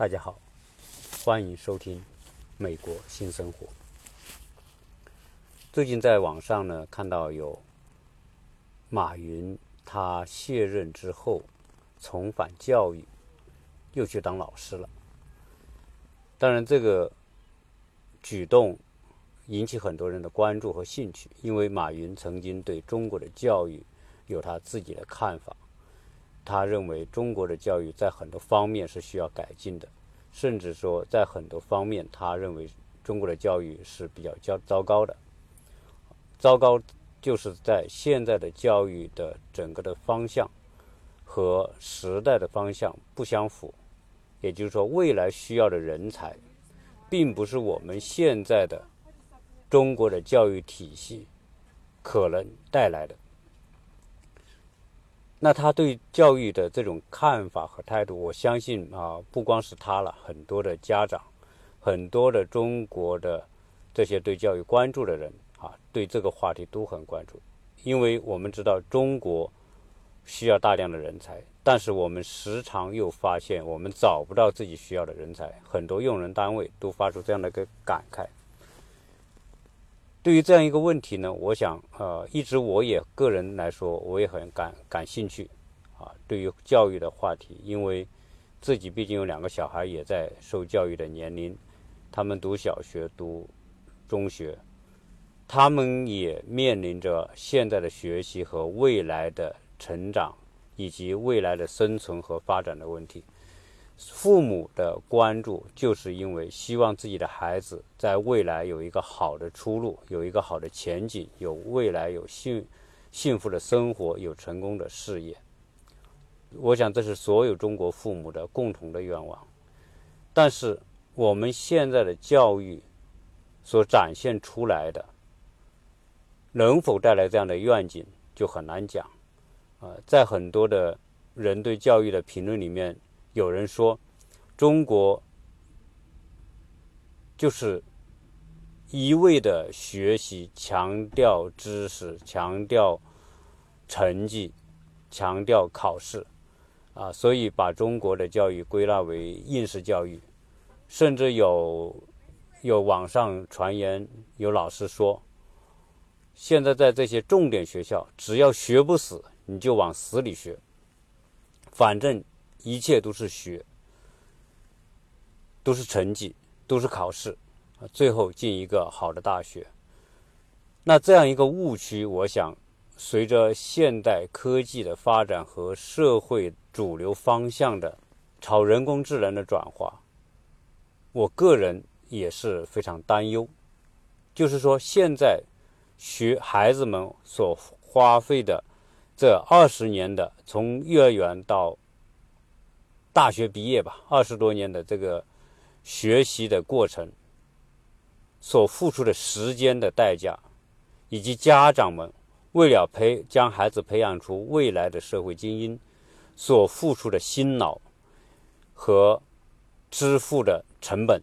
大家好，欢迎收听《美国新生活》。最近在网上呢，看到有马云他卸任之后重返教育，又去当老师了。当然，这个举动引起很多人的关注和兴趣，因为马云曾经对中国的教育有他自己的看法。他认为中国的教育在很多方面是需要改进的，甚至说在很多方面，他认为中国的教育是比较较糟糕的。糟糕就是在现在的教育的整个的方向和时代的方向不相符，也就是说，未来需要的人才，并不是我们现在的中国的教育体系可能带来的。那他对教育的这种看法和态度，我相信啊，不光是他了，很多的家长，很多的中国的这些对教育关注的人啊，对这个话题都很关注。因为我们知道中国需要大量的人才，但是我们时常又发现我们找不到自己需要的人才，很多用人单位都发出这样的一个感慨。对于这样一个问题呢，我想，呃，一直我也个人来说，我也很感感兴趣，啊，对于教育的话题，因为自己毕竟有两个小孩也在受教育的年龄，他们读小学、读中学，他们也面临着现在的学习和未来的成长，以及未来的生存和发展的问题。父母的关注，就是因为希望自己的孩子在未来有一个好的出路，有一个好的前景，有未来有幸幸福的生活，有成功的事业。我想这是所有中国父母的共同的愿望。但是我们现在的教育所展现出来的，能否带来这样的愿景，就很难讲。啊，在很多的人对教育的评论里面。有人说，中国就是一味的学习，强调知识，强调成绩，强调考试，啊，所以把中国的教育归纳为应试教育，甚至有有网上传言，有老师说，现在在这些重点学校，只要学不死，你就往死里学，反正。一切都是学，都是成绩，都是考试，最后进一个好的大学。那这样一个误区，我想，随着现代科技的发展和社会主流方向的朝人工智能的转化，我个人也是非常担忧。就是说，现在学孩子们所花费的这二十年的，从幼儿园到大学毕业吧，二十多年的这个学习的过程，所付出的时间的代价，以及家长们为了培将孩子培养出未来的社会精英所付出的辛劳和支付的成本，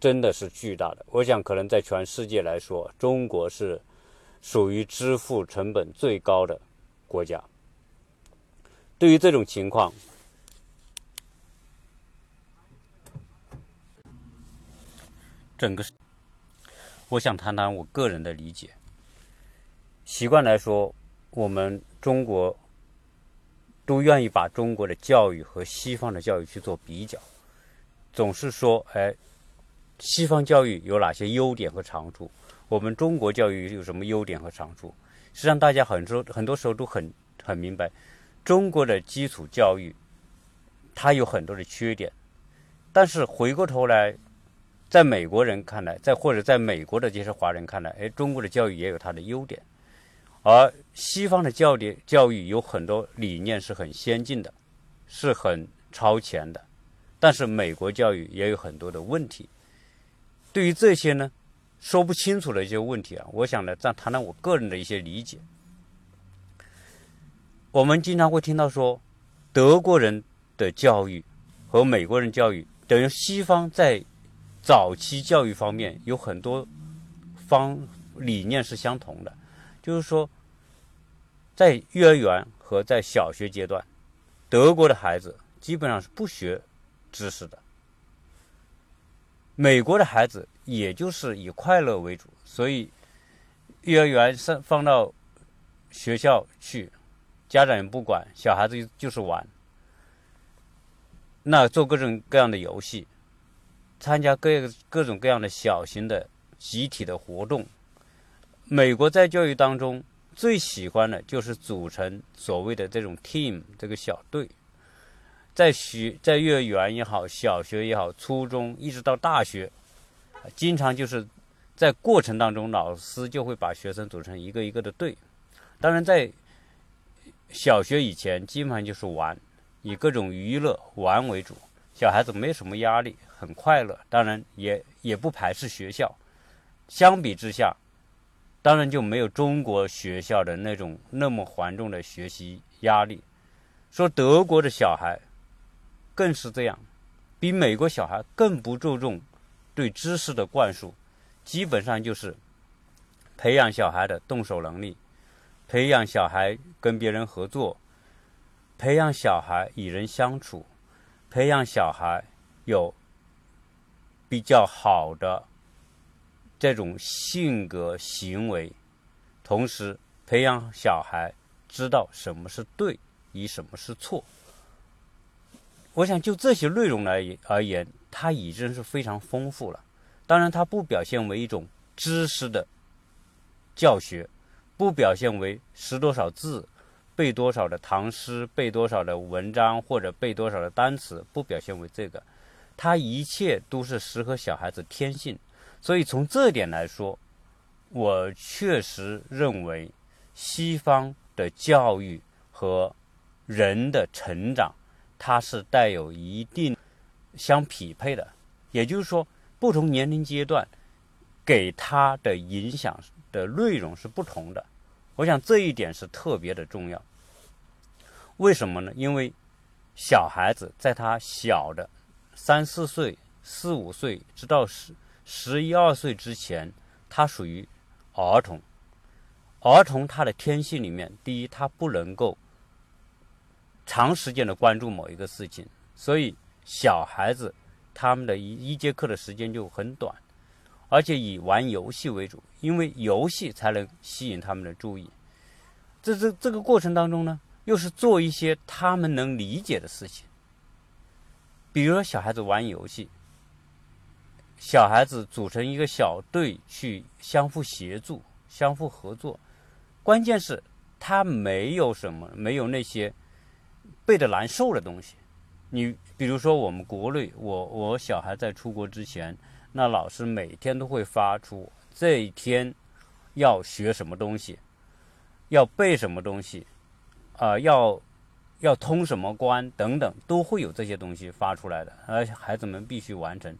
真的是巨大的。我想，可能在全世界来说，中国是属于支付成本最高的国家。对于这种情况，整个，我想谈谈我个人的理解。习惯来说，我们中国都愿意把中国的教育和西方的教育去做比较，总是说：“哎，西方教育有哪些优点和长处？我们中国教育有什么优点和长处？”实际上，大家很多很多时候都很很明白，中国的基础教育它有很多的缺点，但是回过头来。在美国人看来，在或者在美国的这些华人看来，哎，中国的教育也有它的优点，而西方的教育教育有很多理念是很先进的，是很超前的，但是美国教育也有很多的问题。对于这些呢，说不清楚的一些问题啊，我想呢，再谈谈我个人的一些理解。我们经常会听到说，德国人的教育和美国人教育等于西方在早期教育方面有很多方理念是相同的，就是说，在幼儿园和在小学阶段，德国的孩子基本上是不学知识的。美国的孩子也就是以快乐为主，所以幼儿园上放到学校去，家长也不管，小孩子就是玩。那做各种各样的游戏，参加各各种各样的小型的集体的活动。美国在教育当中最喜欢的就是组成所谓的这种 team 这个小队。在学在幼儿园也好，小学也好，初中一直到大学，经常就是在过程当中，老师就会把学生组成一个一个的队。当然，在小学以前，基本上就是玩，以各种娱乐玩为主。小孩子没什么压力，很快乐。当然，也也不排斥学校。相比之下，当然就没有中国学校的那种那么繁重的学习压力。说德国的小孩。更是这样，比美国小孩更不注重对知识的灌输，基本上就是培养小孩的动手能力，培养小孩跟别人合作，培养小孩与人相处，培养小孩有比较好的这种性格行为，同时培养小孩知道什么是对，与什么是错。我想就这些内容来而言，它已经是非常丰富了。当然，它不表现为一种知识的教学，不表现为识多少字、背多少的唐诗、背多少的文章或者背多少的单词，不表现为这个。他一切都是适合小孩子天性。所以从这点来说，我确实认为西方的教育和人的成长。它是带有一定相匹配的，也就是说，不同年龄阶段给他的影响的内容是不同的。我想这一点是特别的重要。为什么呢？因为小孩子在他小的三四岁、四五岁，直到十十一二岁之前，他属于儿童。儿童他的天性里面，第一，他不能够。长时间的关注某一个事情，所以小孩子他们的一一节课的时间就很短，而且以玩游戏为主，因为游戏才能吸引他们的注意。这这这个过程当中呢，又是做一些他们能理解的事情，比如说小孩子玩游戏，小孩子组成一个小队去相互协助、相互合作，关键是他没有什么，没有那些。背的难受的东西，你比如说我们国内，我我小孩在出国之前，那老师每天都会发出这一天要学什么东西，要背什么东西，啊，要要通什么关等等，都会有这些东西发出来的，而孩子们必须完成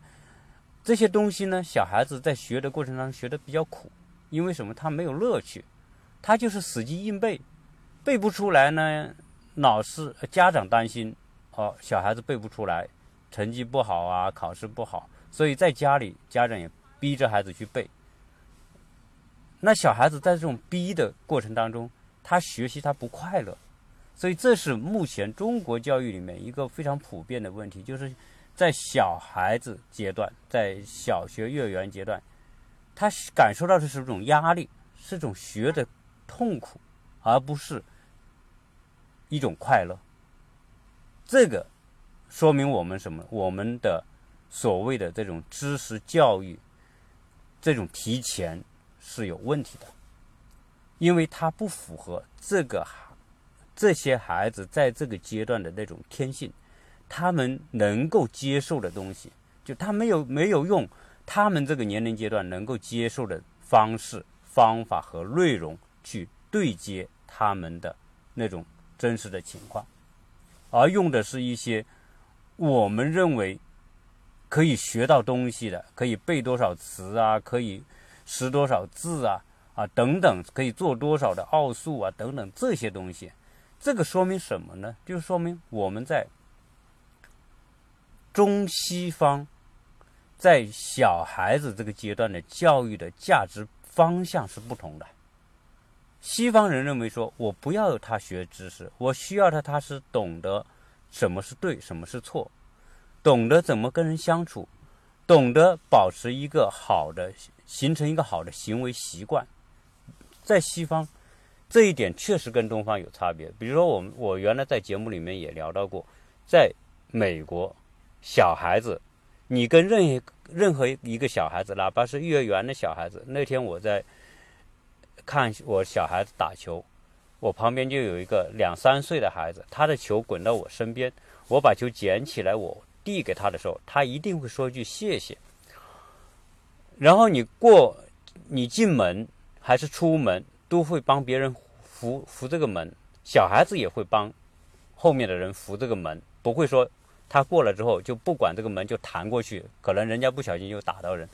这些东西呢。小孩子在学的过程当中学的比较苦，因为什么？他没有乐趣，他就是死记硬背，背不出来呢。老师、家长担心，哦，小孩子背不出来，成绩不好啊，考试不好，所以在家里家长也逼着孩子去背。那小孩子在这种逼的过程当中，他学习他不快乐，所以这是目前中国教育里面一个非常普遍的问题，就是在小孩子阶段，在小学、幼儿园阶段，他感受到的是一种压力，是种学的痛苦，而不是。一种快乐，这个说明我们什么？我们的所谓的这种知识教育，这种提前是有问题的，因为它不符合这个这些孩子在这个阶段的那种天性，他们能够接受的东西，就他没有没有用他们这个年龄阶段能够接受的方式、方法和内容去对接他们的那种。真实的情况，而用的是一些我们认为可以学到东西的，可以背多少词啊，可以识多少字啊，啊等等，可以做多少的奥数啊等等这些东西。这个说明什么呢？就说明我们在中西方在小孩子这个阶段的教育的价值方向是不同的。西方人认为说，我不要他学知识，我需要他，他是懂得什么是对，什么是错。懂得怎么跟人相处，懂得保持一个好的，形成一个好的行为习惯。在西方，这一点确实跟东方有差别。比如说，我们我原来在节目里面也聊到过，在美国，小孩子，你跟任何任何一个小孩子，哪怕是幼儿园的小孩子，那天我在看我小孩子打球。我旁边就有一个两三岁的孩子，他的球滚到我身边，我把球捡起来，我递给他的时候，他一定会说一句谢谢。然后你过，你进门还是出门，都会帮别人扶扶这个门。小孩子也会帮后面的人扶这个门，不会说他过了之后就不管这个门就弹过去，可能人家不小心就打到人。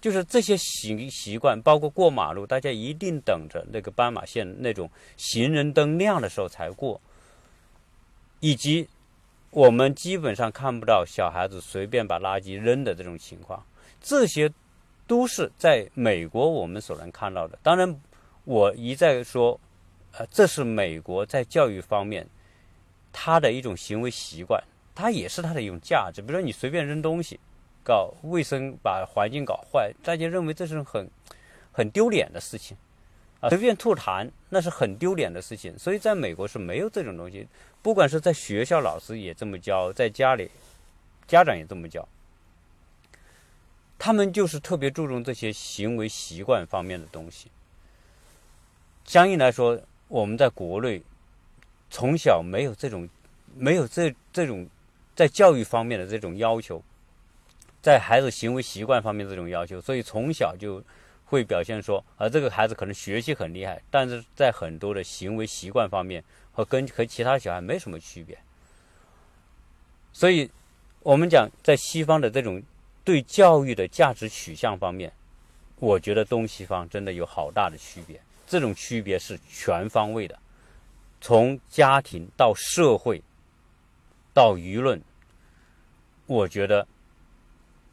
就是这些习习惯，包括过马路，大家一定等着那个斑马线那种行人灯亮的时候才过，以及我们基本上看不到小孩子随便把垃圾扔的这种情况，这些都是在美国我们所能看到的。当然，我一再说，呃，这是美国在教育方面他的一种行为习惯，它也是它的一种价值。比如说，你随便扔东西。搞卫生，把环境搞坏，大家认为这是很很丢脸的事情啊！随便吐痰，那是很丢脸的事情。所以，在美国是没有这种东西。不管是在学校，老师也这么教；在家里，家长也这么教。他们就是特别注重这些行为习惯方面的东西。相应来说，我们在国内从小没有这种没有这这种在教育方面的这种要求。在孩子行为习惯方面这种要求，所以从小就会表现说，啊，这个孩子可能学习很厉害，但是在很多的行为习惯方面和跟和其他小孩没什么区别。所以，我们讲在西方的这种对教育的价值取向方面，我觉得东西方真的有好大的区别。这种区别是全方位的，从家庭到社会到舆论，我觉得。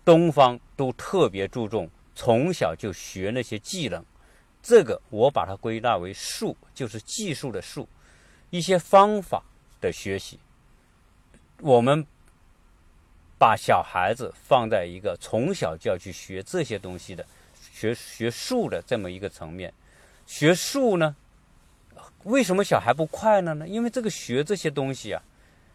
东方都特别注重从小就学那些技能，这个我把它归纳为术，就是技术的术，一些方法的学习。我们把小孩子放在一个从小就要去学这些东西的，学学术的这么一个层面。学术呢，为什么小孩不快乐呢？因为这个学这些东西啊，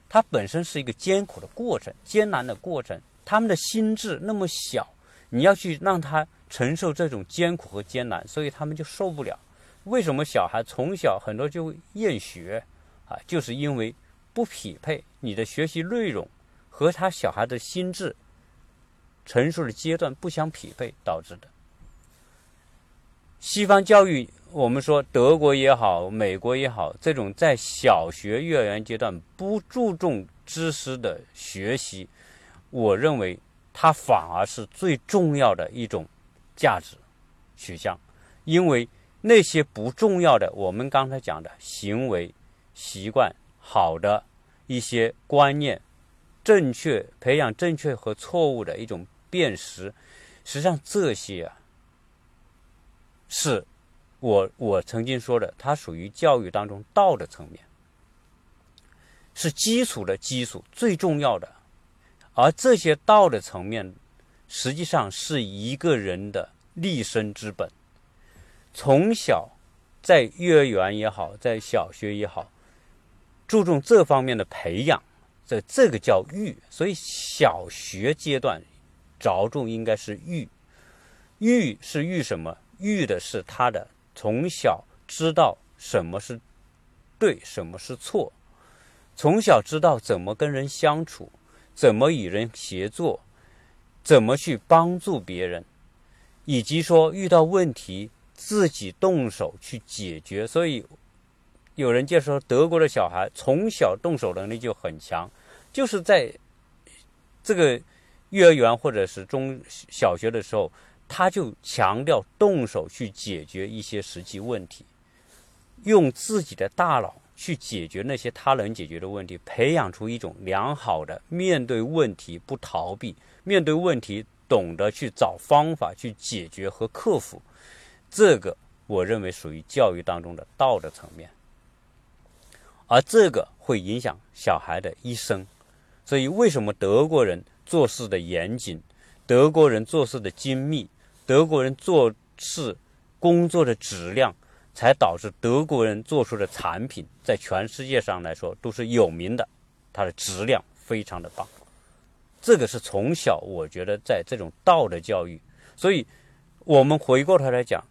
它本身是一个艰苦的过程，艰难的过程。他们的心智那么小，你要去让他承受这种艰苦和艰难，所以他们就受不了。为什么小孩从小很多就厌学啊？就是因为不匹配你的学习内容和他小孩的心智成熟的阶段不相匹配导致的。西方教育，我们说德国也好，美国也好，这种在小学、幼儿园阶段不注重知识的学习。我认为它反而是最重要的一种价值取向，因为那些不重要的，我们刚才讲的行为习惯、好的一些观念、正确培养正确和错误的一种辨识，实际上这些啊，是我我曾经说的，它属于教育当中道的层面，是基础的基础，最重要的。而这些道的层面，实际上是一个人的立身之本。从小在幼儿园也好，在小学也好，注重这方面的培养，这这个叫育。所以小学阶段着重应该是育。育是育什么？育的是他的从小知道什么是对，什么是错，从小知道怎么跟人相处。怎么与人协作，怎么去帮助别人，以及说遇到问题自己动手去解决。所以有人介绍德国的小孩从小动手能力就很强，就是在这个幼儿园或者是中小学的时候，他就强调动手去解决一些实际问题，用自己的大脑。去解决那些他能解决的问题，培养出一种良好的面对问题不逃避，面对问题懂得去找方法去解决和克服，这个我认为属于教育当中的道德层面，而这个会影响小孩的一生。所以，为什么德国人做事的严谨，德国人做事的精密，德国人做事工作的质量，才导致德国人做出的产品在全世界上来说都是有名的，它的质量非常的棒。这个是从小我觉得在这种道德教育，所以我们回过头来讲，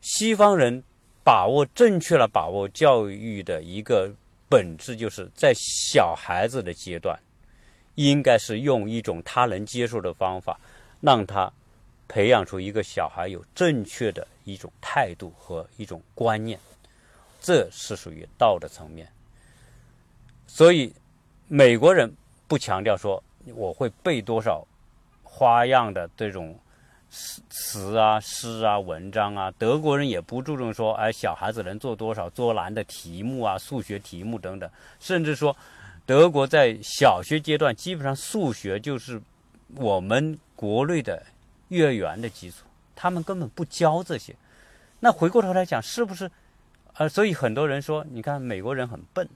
西方人把握正确了把握教育的一个本质，就是在小孩子的阶段，应该是用一种他能接受的方法，让他培养出一个小孩有正确的一种态度和一种观念，这是属于道德层面。所以美国人不强调说。我会背多少花样的这种词词啊、诗啊、文章啊？德国人也不注重说，哎，小孩子能做多少做难的题目啊、数学题目等等。甚至说，德国在小学阶段，基本上数学就是我们国内的幼儿园的基础，他们根本不教这些。那回过头来讲，是不是？呃，所以很多人说，你看美国人很笨。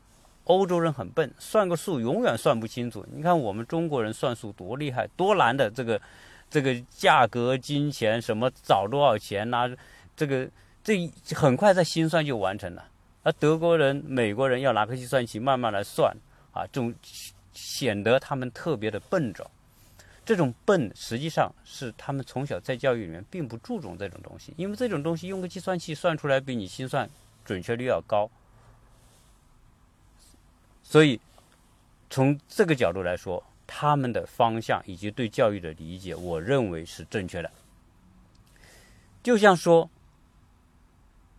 欧洲人很笨，算个数永远算不清楚。你看我们中国人算数多厉害，多难的这个，这个价格、金钱什么找多少钱呐？这个这很快在心算就完成了。而德国人、美国人要拿个计算器慢慢来算啊，这种显得他们特别的笨拙。这种笨实际上是他们从小在教育里面并不注重这种东西，因为这种东西用个计算器算出来比你心算准确率要高。所以，从这个角度来说，他们的方向以及对教育的理解，我认为是正确的。就像说，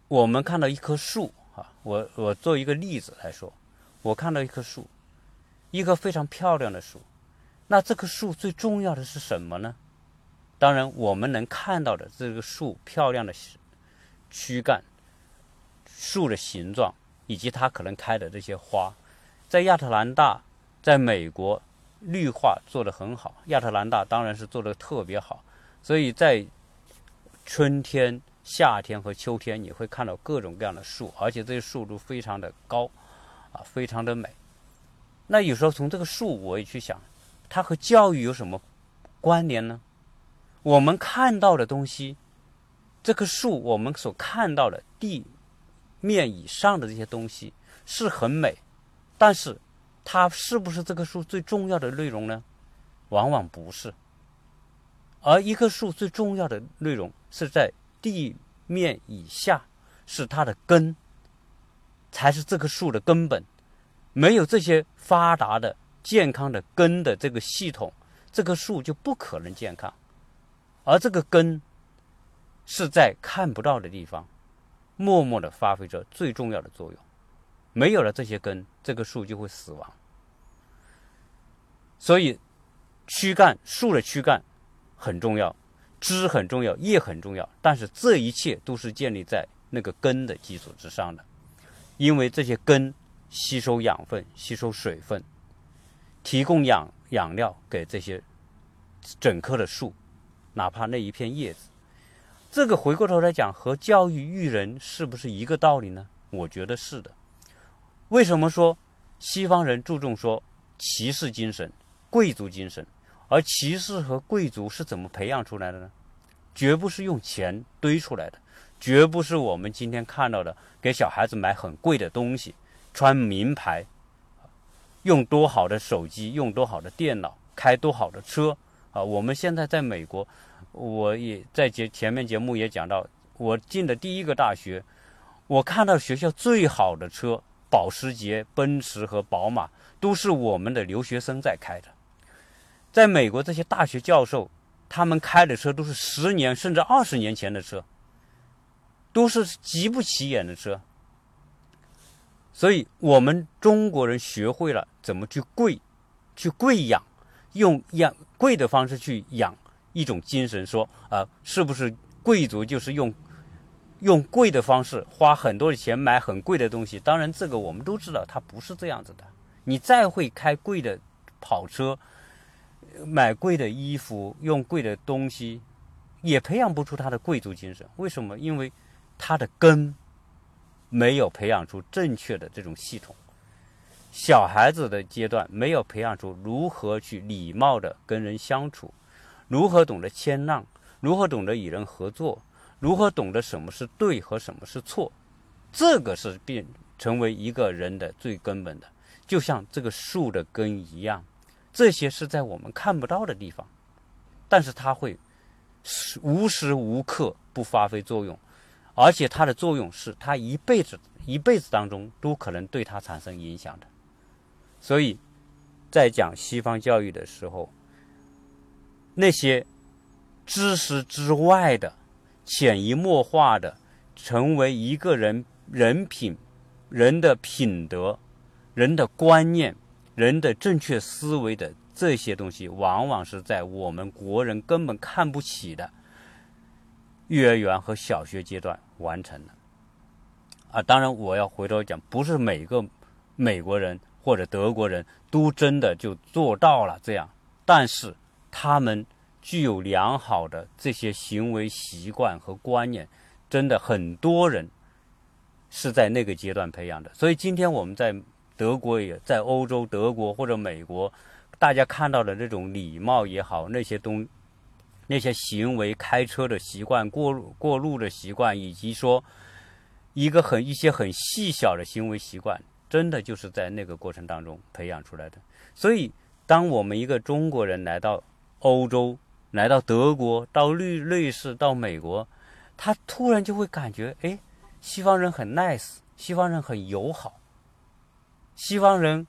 我们看到一棵树啊，我我做一个例子来说，我看到一棵树，一棵非常漂亮的树，那这棵树最重要的是什么呢？当然，我们能看到的这个树漂亮的躯干、树的形状，以及它可能开的这些花。在亚特兰大，在美国，绿化做得很好。亚特兰大当然是做得特别好，所以在春天、夏天和秋天，你会看到各种各样的树，而且这些树都非常的高，啊，非常的美。那有时候从这个树，我也去想，它和教育有什么关联呢？我们看到的东西，这棵树，我们所看到的地面以上的这些东西是很美。但是，它是不是这棵树最重要的内容呢？往往不是。而一棵树最重要的内容是在地面以下，是它的根，才是这棵树的根本。没有这些发达的、健康的根的这个系统，这棵树就不可能健康。而这个根是在看不到的地方，默默的发挥着最重要的作用。没有了这些根，这个树就会死亡。所以，躯干树的躯干很重要，枝很重要，叶很重要。但是这一切都是建立在那个根的基础之上的，因为这些根吸收养分、吸收水分，提供养养料给这些整棵的树，哪怕那一片叶子。这个回过头来讲，和教育育人是不是一个道理呢？我觉得是的。为什么说西方人注重说骑士精神、贵族精神？而骑士和贵族是怎么培养出来的呢？绝不是用钱堆出来的，绝不是我们今天看到的给小孩子买很贵的东西、穿名牌、用多好的手机、用多好的电脑、开多好的车啊！我们现在在美国，我也在节前面节目也讲到，我进的第一个大学，我看到学校最好的车。保时捷、奔驰和宝马都是我们的留学生在开的。在美国，这些大学教授他们开的车都是十年甚至二十年前的车，都是极不起眼的车。所以，我们中国人学会了怎么去贵，去贵养，用养贵的方式去养一种精神。说啊，是不是贵族就是用？用贵的方式花很多的钱买很贵的东西，当然这个我们都知道，它不是这样子的。你再会开贵的跑车，买贵的衣服，用贵的东西，也培养不出他的贵族精神。为什么？因为他的根没有培养出正确的这种系统。小孩子的阶段没有培养出如何去礼貌的跟人相处，如何懂得谦让，如何懂得与人合作，如何懂得什么是对和什么是错，这个是变成为一个人的最根本的，就像这个树的根一样，这些是在我们看不到的地方，但是它会无时无刻不发挥作用，而且它的作用是它一辈子一辈子当中都可能对他产生影响的。所以，在讲西方教育的时候，那些知识之外的、潜移默化的，成为一个人人品、人的品德、人的观念、人的正确思维的这些东西，往往是在我们国人根本看不起的幼儿园和小学阶段完成的。啊，当然，我要回头讲，不是每个美国人。或者德国人都真的就做到了这样，但是他们具有良好的这些行为习惯和观念，真的很多人是在那个阶段培养的。所以今天我们在德国也在欧洲、德国或者美国，大家看到的那种礼貌也好，那些东那些行为、开车的习惯、过路过路的习惯，以及说一个很一些很细小的行为习惯。真的就是在那个过程当中培养出来的。所以，当我们一个中国人来到欧洲、来到德国、到瑞瑞士、到美国，他突然就会感觉，哎，西方人很 nice，西方人很友好，西方人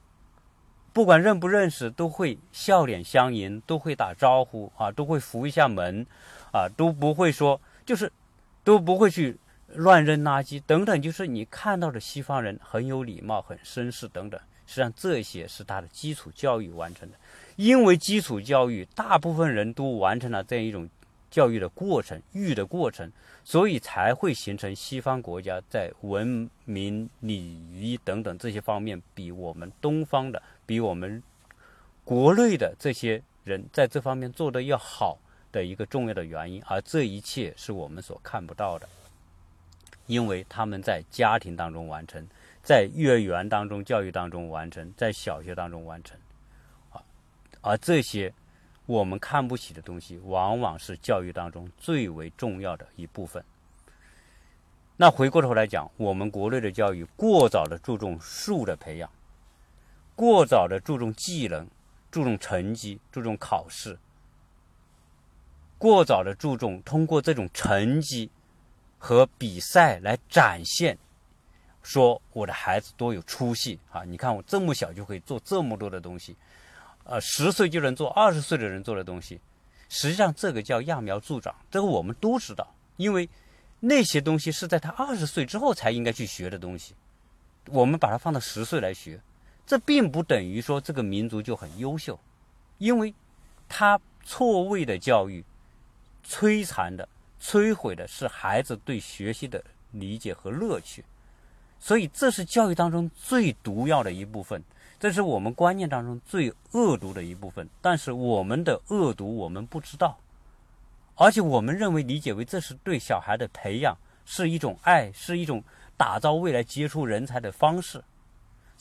不管认不认识，都会笑脸相迎，都会打招呼啊，都会扶一下门，啊，都不会说，就是都不会去。乱扔垃圾等等，就是你看到的西方人很有礼貌、很绅士等等。实际上，这些是他的基础教育完成的。因为基础教育，大部分人都完成了这样一种教育的过程、育的过程，所以才会形成西方国家在文明、礼仪等等这些方面，比我们东方的、比我们国内的这些人在这方面做的要好的一个重要的原因。而这一切是我们所看不到的。因为他们在家庭当中完成，在幼儿园当中教育当中完成，在小学当中完成，啊，而这些我们看不起的东西，往往是教育当中最为重要的一部分。那回过头来讲，我们国内的教育过早的注重术的培养，过早的注重技能，注重成绩，注重考试，过早的注重通过这种成绩。和比赛来展现，说我的孩子多有出息啊！你看我这么小就可以做这么多的东西，呃，十岁就能做二十岁的人做的东西。实际上，这个叫揠苗助长，这个我们都知道，因为那些东西是在他二十岁之后才应该去学的东西，我们把它放到十岁来学，这并不等于说这个民族就很优秀，因为他错位的教育，摧残的。摧毁的是孩子对学习的理解和乐趣，所以这是教育当中最毒药的一部分，这是我们观念当中最恶毒的一部分。但是我们的恶毒我们不知道，而且我们认为理解为这是对小孩的培养，是一种爱，是一种打造未来杰出人才的方式，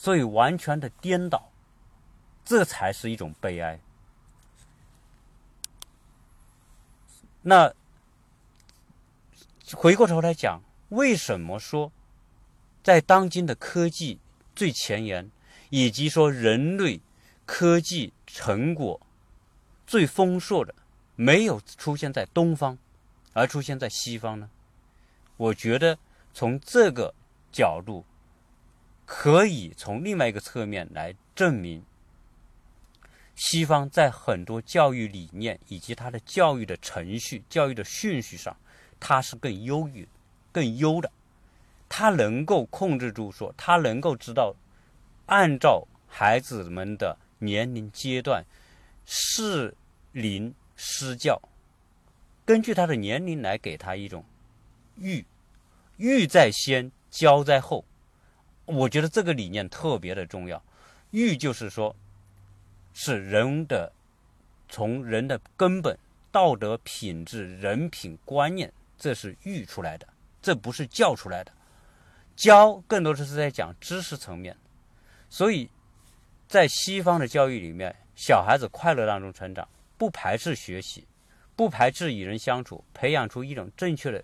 所以完全的颠倒，这才是一种悲哀。那。回过头来讲，为什么说在当今的科技最前沿，以及说人类科技成果最丰硕的，没有出现在东方，而出现在西方呢？我觉得从这个角度，可以从另外一个侧面来证明，西方在很多教育理念以及它的教育的程序、教育的顺序上。他是更优于、更优的，他能够控制住，说他能够知道，按照孩子们的年龄阶段，适龄施教，根据他的年龄来给他一种育，育在先，教在后。我觉得这个理念特别的重要。育就是说，是人的从人的根本道德品质、人品观念。这是育出来的，这不是教出来的。教更多的是在讲知识层面，所以在西方的教育里面，小孩子快乐当中成长，不排斥学习，不排斥与人相处，培养出一种正确的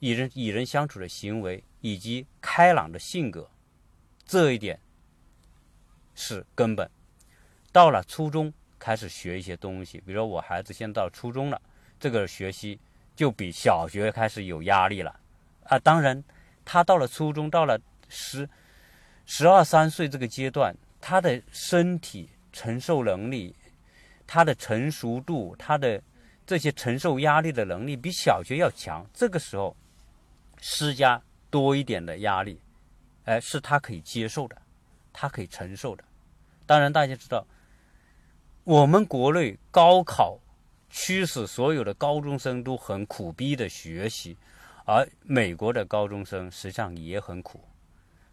与人与人相处的行为以及开朗的性格，这一点是根本。到了初中开始学一些东西，比如说我孩子现在到初中了，这个学习就比小学开始有压力了啊。当然，他到了初中，到了十十二三岁这个阶段。他的身体承受能力，他的成熟度，他的这些承受压力的能力比小学要强。这个时候施加多一点的压力，哎，是他可以接受的，他可以承受的。当然，大家知道，我们国内高考驱使所有的高中生都很苦逼的学习，而美国的高中生实际上也很苦。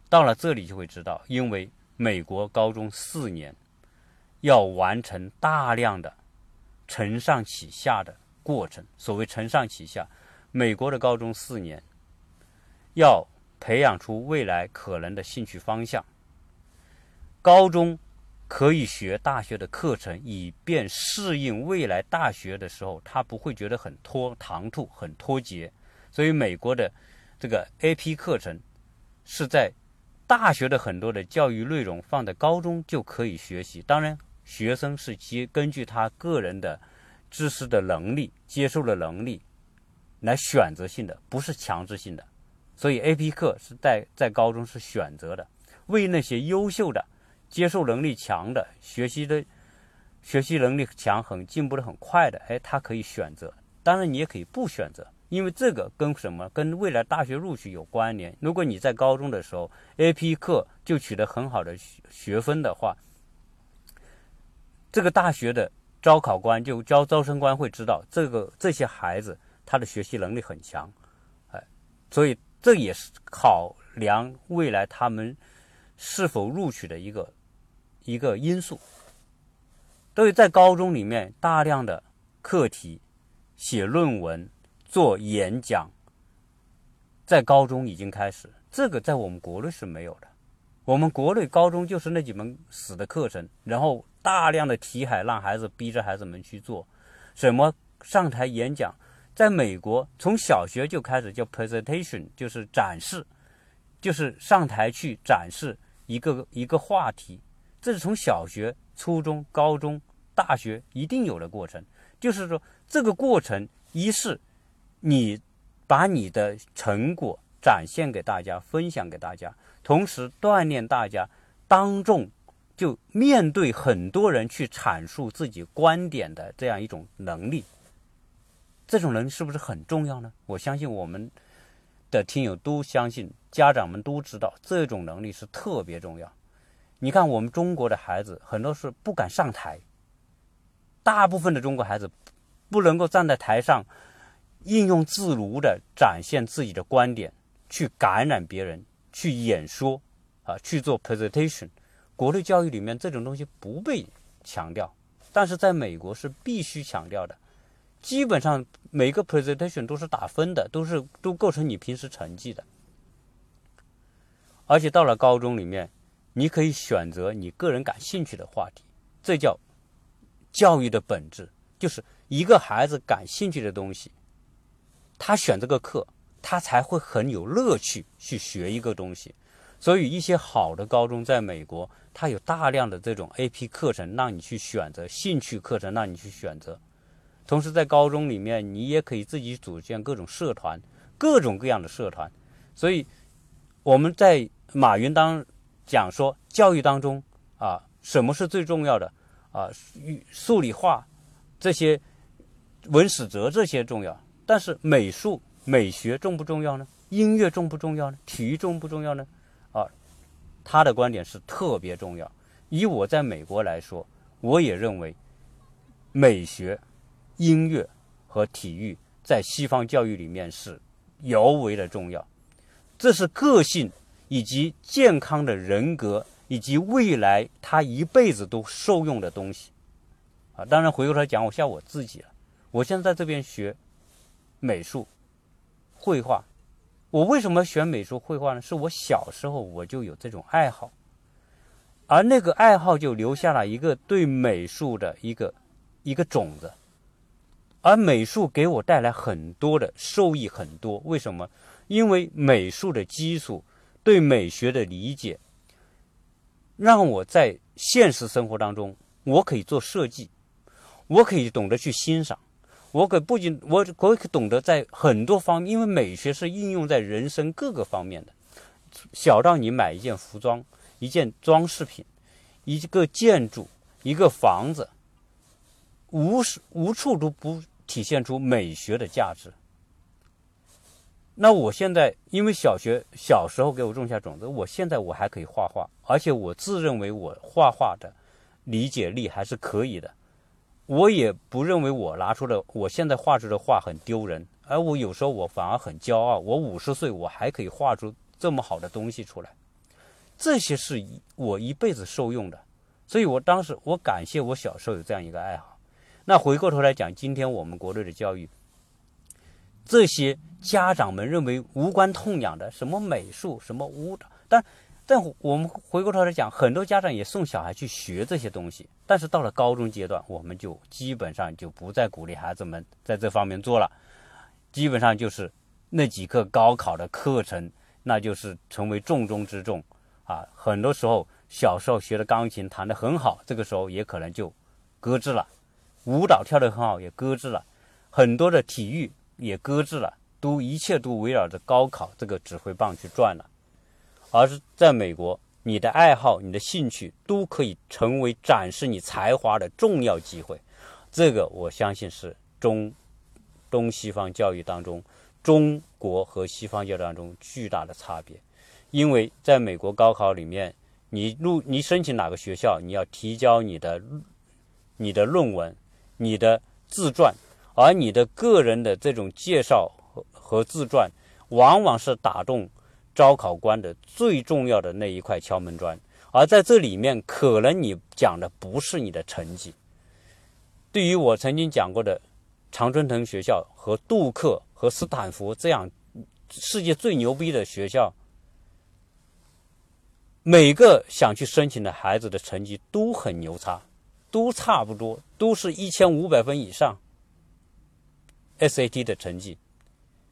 到了这里就会知道，因为。美国高中四年要完成大量的承上启下的过程。所谓承上启下，美国的高中四年要培养出未来可能的兴趣方向。高中可以学大学的课程，以便适应未来大学的时候，他不会觉得很拖唐突、很脱节。所以，美国的这个 AP 课程是在。大学的很多的教育内容放在高中就可以学习，当然学生是接根据他个人的知识的能力、接受的能力来选择性的，不是强制性的。所以 A P 课是在在高中是选择的，为那些优秀的、接受能力强的、学习的学习能力强、很进步的很快的，哎，他可以选择。当然你也可以不选择。因为这个跟什么？跟未来大学录取有关联。如果你在高中的时候 AP 课就取得很好的学分的话，这个大学的招考官就招招生官会知道这个这些孩子他的学习能力很强，哎，所以这也是考量未来他们是否录取的一个一个因素。所以在高中里面大量的课题写论文。做演讲，在高中已经开始，这个在我们国内是没有的。我们国内高中就是那几门死的课程，然后大量的题海让孩子逼着孩子们去做，什么上台演讲，在美国从小学就开始叫 presentation，就是展示，就是上台去展示一个一个话题，这是从小学、初中、高中、大学一定有的过程。就是说，这个过程一是。你把你的成果展现给大家，分享给大家，同时锻炼大家当众就面对很多人去阐述自己观点的这样一种能力。这种能力是不是很重要呢？我相信我们的听友都相信，家长们都知道这种能力是特别重要。你看，我们中国的孩子很多是不敢上台，大部分的中国孩子不能够站在台上。应用自如的展现自己的观点，去感染别人，去演说，啊，去做 presentation。国内教育里面这种东西不被强调，但是在美国是必须强调的。基本上每个 presentation 都是打分的，都是都构成你平时成绩的。而且到了高中里面，你可以选择你个人感兴趣的话题，这叫教育的本质，就是一个孩子感兴趣的东西。他选这个课，他才会很有乐趣去学一个东西。所以，一些好的高中在美国，它有大量的这种 AP 课程让你去选择，兴趣课程让你去选择。同时，在高中里面，你也可以自己组建各种社团，各种各样的社团。所以，我们在马云当讲说，教育当中啊，什么是最重要的啊？数理化这些文史哲这些重要。但是美术、美学重不重要呢？音乐重不重要呢？体育重不重要呢？啊，他的观点是特别重要。以我在美国来说，我也认为美学、音乐和体育在西方教育里面是尤为的重要。这是个性以及健康的人格以及未来他一辈子都受用的东西。啊，当然回过头来讲，我像我自己了，我现在在这边学。美术、绘画，我为什么选美术绘画呢？是我小时候我就有这种爱好。而那个爱好就留下了一个对美术的一个一个种子，而美术给我带来很多的受益，很多。为什么？因为美术的基础，对美学的理解，让我在现实生活当中，我可以做设计，我可以懂得去欣赏，我可不仅我我可懂得在很多方面，因为美学是应用在人生各个方面的，小到你买一件服装。一件装饰品，一个建筑，一个房子，无无处都不体现出美学的价值。那我现在因为小学小时候给我种下种子，我现在我还可以画画，而且我自认为我画画的理解力还是可以的。我也不认为我拿出的我现在画出的画很丢人，而我有时候我反而很骄傲。我五十岁我还可以画出这么好的东西出来。这些是我一辈子受用的，所以我当时我感谢我小时候有这样一个爱好。那回过头来讲，今天我们国内的教育，这些家长们认为无关痛痒的，什么美术、什么舞蹈，但但我们回过头来讲，很多家长也送小孩去学这些东西。但是到了高中阶段，我们就基本上就不再鼓励孩子们在这方面做了，基本上就是那几课高考的课程，那就是成为重中之重。啊，很多时候小时候学的钢琴弹得很好，这个时候也可能就搁置了；舞蹈跳得很好也搁置了，很多的体育也搁置了，都一切都围绕着高考这个指挥棒去转了。而是在美国，你的爱好、你的兴趣都可以成为展示你才华的重要机会。这个我相信是中东西方教育当中，中国和西方教育当中巨大的差别。因为在美国高考里面，你入你申请哪个学校，你要提交你的你的论文、你的自传，而你的个人的这种介绍和和自传，往往是打动招考官的最重要的那一块敲门砖。而在这里面，可能你讲的不是你的成绩。对于我曾经讲过的常春藤学校和杜克和斯坦福这样世界最牛逼的学校。每个想去申请的孩子的成绩都很牛叉，都差不多，都是一千五百分以上。SAT 的成绩，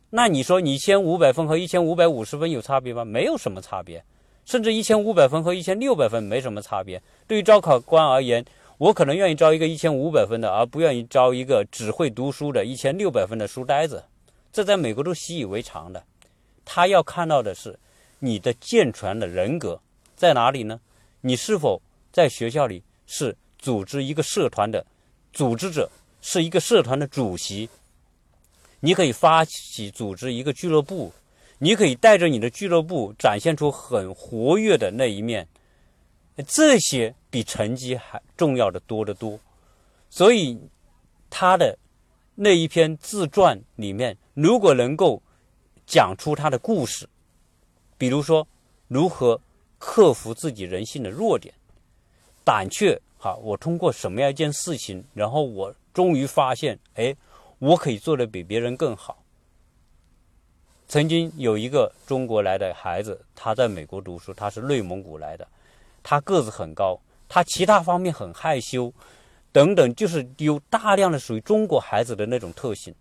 那你说你一千五百分和一千五百五十分有差别吗？没有什么差别，甚至一千五百分和一千六百分没什么差别。对于招考官而言，我可能愿意招一个一千五百分的，而不愿意招一个只会读书的一千六百分的书呆子。这在美国都习以为常的。他要看到的是你的健全的人格。在哪里呢？你是否在学校里是组织一个社团的组织者，是一个社团的主席？你可以发起组织一个俱乐部，你可以带着你的俱乐部展现出很活跃的那一面。这些比成绩还重要的多得多。所以他的那一篇自传里面，如果能够讲出他的故事，比如说如何。克服自己人性的弱点，胆怯。好，我通过什么样一件事情，然后我终于发现，哎，我可以做的比别人更好。曾经有一个中国来的孩子，他在美国读书，他是内蒙古来的，他个子很高，他其他方面很害羞，等等，就是有大量的属于中国孩子的那种特性。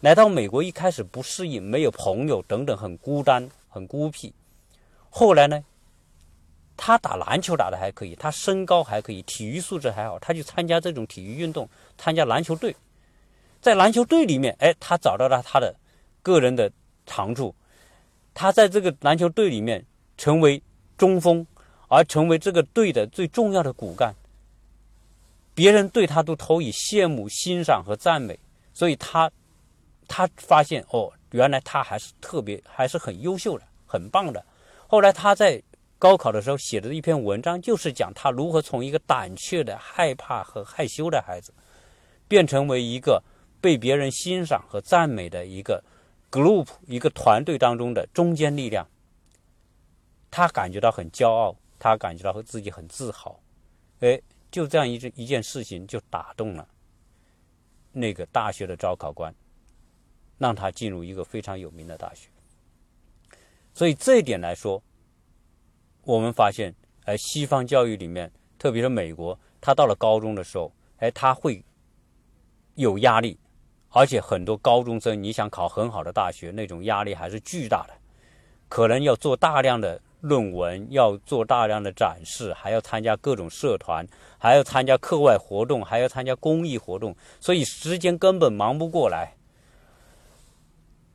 来到美国一开始不适应，没有朋友，等等，很孤单，很孤僻。后来呢？他打篮球打的还可以，他身高还可以，体育素质还好，他去参加这种体育运动，参加篮球队，在篮球队里面，哎，他找到了他的个人的长处，他在这个篮球队里面成为中锋，而成为这个队的最重要的骨干，别人对他都投以羡慕、欣赏和赞美，所以他他发现哦，原来他还是特别，还是很优秀的，很棒的。后来他在。高考的时候写的一篇文章，就是讲他如何从一个胆怯的、害怕和害羞的孩子，变成为一个被别人欣赏和赞美的一个 group、一个团队当中的中坚力量。他感觉到很骄傲，他感觉到和自己很自豪。哎，就这样一一件事情就打动了那个大学的招考官，让他进入一个非常有名的大学。所以这一点来说。我们发现，哎西方教育里面，特别是美国，他到了高中的时候，哎，他会有压力，而且很多高中生，你想考很好的大学，那种压力还是巨大的，可能要做大量的论文，要做大量的展示，还要参加各种社团，还要参加课外活动，还要参加公益活动，所以时间根本忙不过来。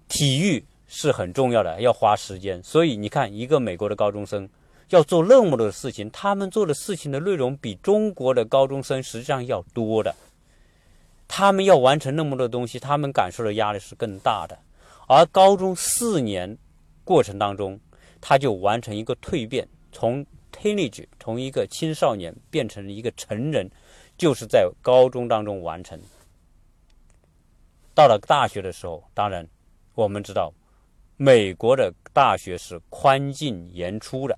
体育是很重要的，要花时间。所以你看，一个美国的高中生要做那么多的事情，他们做的事情的内容比中国的高中生实际上要多的。他们要完成那么多东西，他们感受的压力是更大的。而高中四年过程当中，他就完成一个蜕变，从 teenage 从一个青少年变成了一个成人，就是在高中当中完成。到了大学的时候，当然。我们知道，美国的大学是宽进严出的，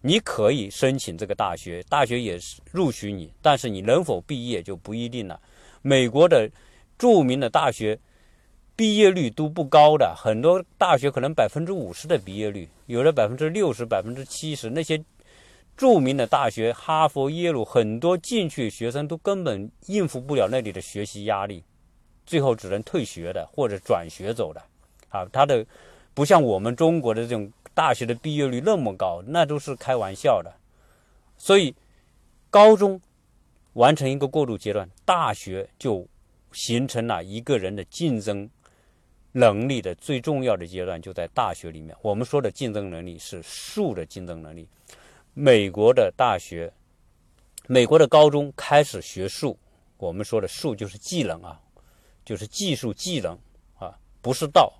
你可以申请这个大学，大学也是录取你，但是你能否毕业就不一定了。美国的著名的大学毕业率都不高的，很多大学可能百分之五十的毕业率，有的百分之六十、百分之七十。那些著名的大学，哈佛、耶鲁，很多进去学生都根本应付不了那里的学习压力，最后只能退学的或者转学走的。啊，他的不像我们中国的这种大学的毕业率那么高，那都是开玩笑的。所以，高中完成一个过渡阶段，大学就形成了一个人的竞争能力的最重要的阶段，就在大学里面。我们说的竞争能力是数的竞争能力。美国的大学，美国的高中开始学数，我们说的数就是技能啊，就是技术技能啊，不是道。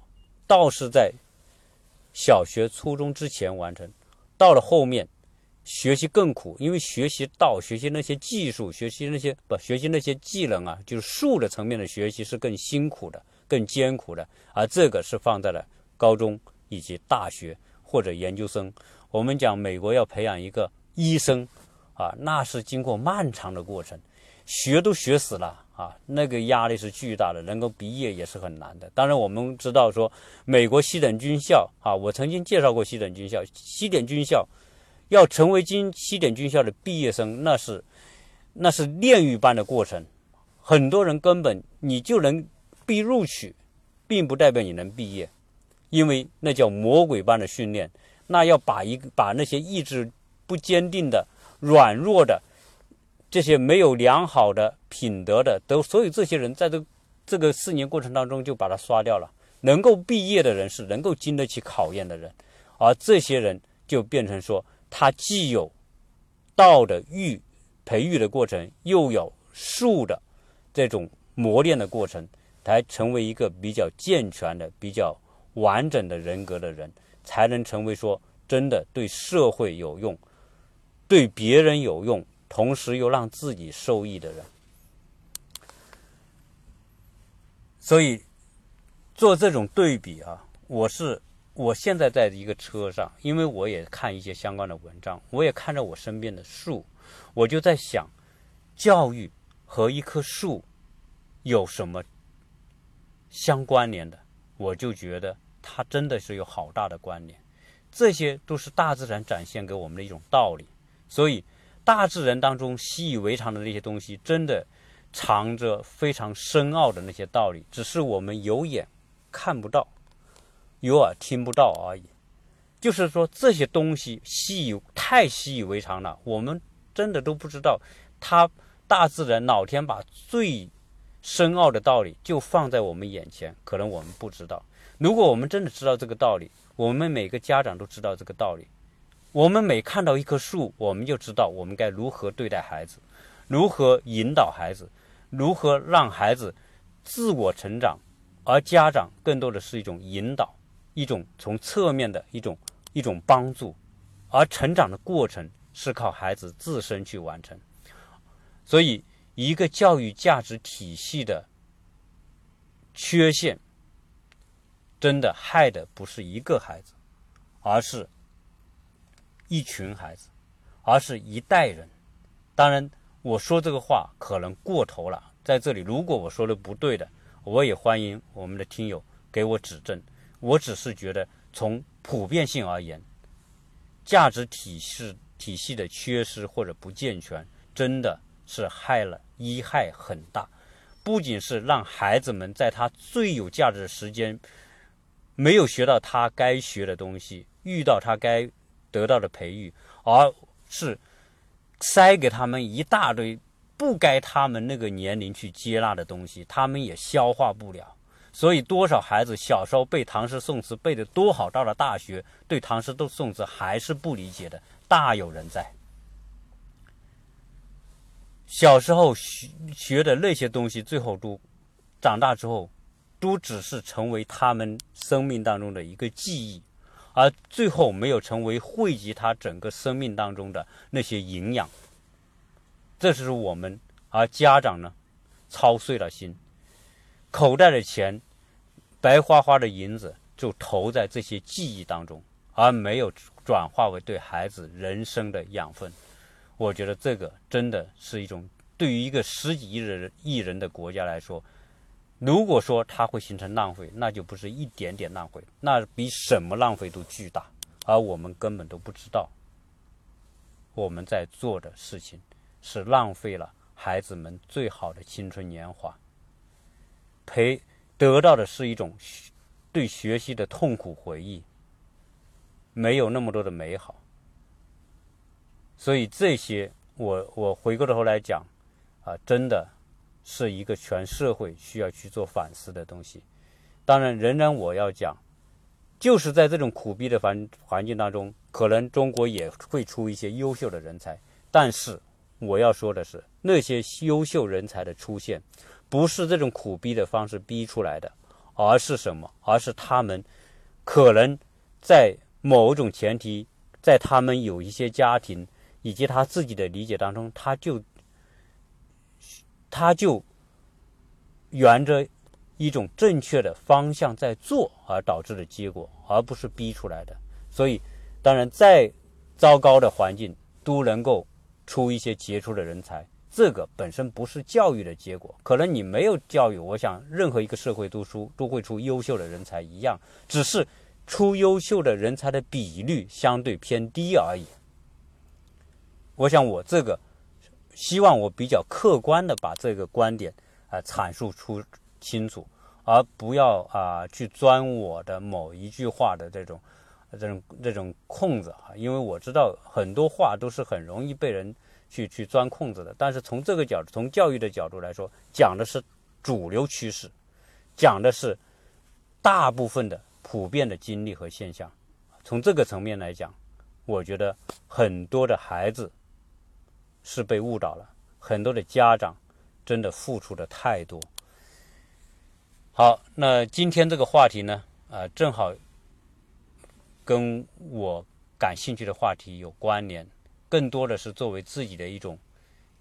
道是在小学、初中之前完成，到了后面学习更苦，因为学习道、学习那些技术、学习那些不学习那些技能啊，就是术的层面的学习是更辛苦的、更艰苦的，而这个是放在了高中以及大学或者研究生。我们讲美国要培养一个医生啊，那是经过漫长的过程，学都学死了。啊，那个压力是巨大的，能够毕业也是很难的。当然，我们知道说，美国西点军校啊，我曾经介绍过西点军校。西点军校要成为军西点军校的毕业生，那是那是炼狱般的过程。很多人根本你就能被录取，并不代表你能毕业，因为那叫魔鬼般的训练。那要把一个把那些意志不坚定的、软弱的。这些没有良好的品德的，都所以这些人在这这个四年过程当中就把他刷掉了。能够毕业的人是能够经得起考验的人，而这些人就变成说，他既有道的育培育的过程，又有术的这种磨练的过程，才成为一个比较健全的、比较完整的人格的人，才能成为说真的对社会有用，对别人有用。同时又让自己受益的人，所以做这种对比啊，我是我现在在一个车上，因为我也看一些相关的文章，我也看着我身边的树，我就在想，教育和一棵树有什么相关联的？我就觉得它真的是有好大的关联，这些都是大自然展现给我们的一种道理，所以。大自然当中习以为常的那些东西，真的藏着非常深奥的那些道理，只是我们有眼看不到，有耳听不到而已。就是说这些东西习以太习以为常了，我们真的都不知道，它大自然老天把最深奥的道理就放在我们眼前，可能我们不知道。如果我们真的知道这个道理，我们每个家长都知道这个道理。我们每看到一棵树，我们就知道我们该如何对待孩子，如何引导孩子，如何让孩子自我成长。而家长更多的是一种引导，一种从侧面的一种一种帮助，而成长的过程是靠孩子自身去完成。所以，一个教育价值体系的缺陷，真的害的不是一个孩子，而是。一群孩子，而是一代人。当然，我说这个话可能过头了。在这里，如果我说的不对的，我也欢迎我们的听友给我指正。我只是觉得，从普遍性而言，价值体系体系的缺失或者不健全，真的是害了，一害很大。不仅是让孩子们在他最有价值的时间没有学到他该学的东西，遇到他该得到的培育，而是塞给他们一大堆不该他们那个年龄去接纳的东西，他们也消化不了。所以，多少孩子小时候背唐诗宋词背的多好，到了大学对唐诗都宋词还是不理解的，大有人在。小时候学学的那些东西，最后都长大之后，都只是成为他们生命当中的一个记忆，而最后没有成为汇集他整个生命当中的那些营养。这是我们，而家长呢，操碎了心。口袋的钱，白花花的银子就投在这些记忆当中，而没有转化为对孩子人生的养分。我觉得这个真的是一种对于一个十几亿人亿人的国家来说，如果说它会形成浪费，那就不是一点点浪费，那比什么浪费都巨大，而我们根本都不知道，我们在做的事情是浪费了孩子们最好的青春年华。陪得到的是一种对学习的痛苦回忆，没有那么多的美好。所以这些，我我回过头来讲，啊，真的是一个全社会需要去做反思的东西。当然，仍然我要讲，就是在这种苦逼的环环境当中，可能中国也会出一些优秀的人才。但是我要说的是，那些优秀人才的出现。不是这种苦逼的方式逼出来的，而是什么？而是他们可能在某种前提，在他们有一些家庭以及他自己的理解当中，他就他就沿着一种正确的方向在做，而导致的结果，而不是逼出来的。所以，当然，再糟糕的环境都能够出一些杰出的人才。这个本身不是教育的结果，可能你没有教育，我想任何一个社会读书都会出优秀的人才一样，只是出优秀的人才的比率相对偏低而已。我想我这个希望我比较客观的把这个观点啊阐述出清楚，而不要啊去钻我的某一句话的这种这种这种空子啊，因为我知道很多话都是很容易被人。去去钻空子的，但是从这个角，从教育的角度来说，讲的是主流趋势，讲的是大部分的普遍的经历和现象。从这个层面来讲，我觉得很多的孩子是被误导了，很多的家长真的付出的太多。好，那今天这个话题呢，啊，正好跟我感兴趣的话题有关联。更多的是作为自己的一种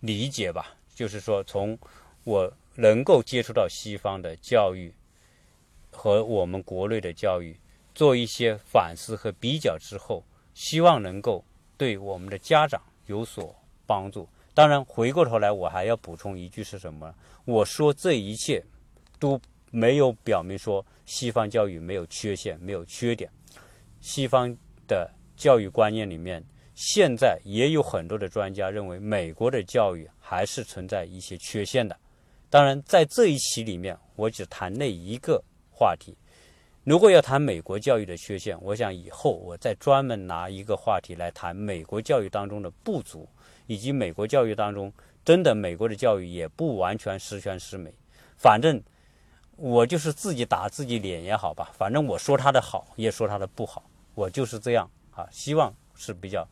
理解吧，就是说，从我能够接触到西方的教育和我们国内的教育，做一些反思和比较之后，希望能够对我们的家长有所帮助。当然，回过头来我还要补充一句是什么？我说这一切都没有表明说西方教育没有缺陷、没有缺点。西方的教育观念里面。现在也有很多的专家认为，美国的教育还是存在一些缺陷的。当然，在这一期里面，我只谈那一个话题。如果要谈美国教育的缺陷，我想以后我再专门拿一个话题来谈美国教育当中的不足，以及美国教育当中真的美国的教育也不完全十全十美。反正我就是自己打自己脸也好吧，反正我说他的好，也说他的不好，我就是这样啊。希望是比较。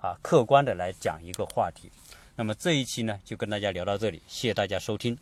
啊，客观的来讲一个话题，那么这一期呢，就跟大家聊到这里，谢谢大家收听。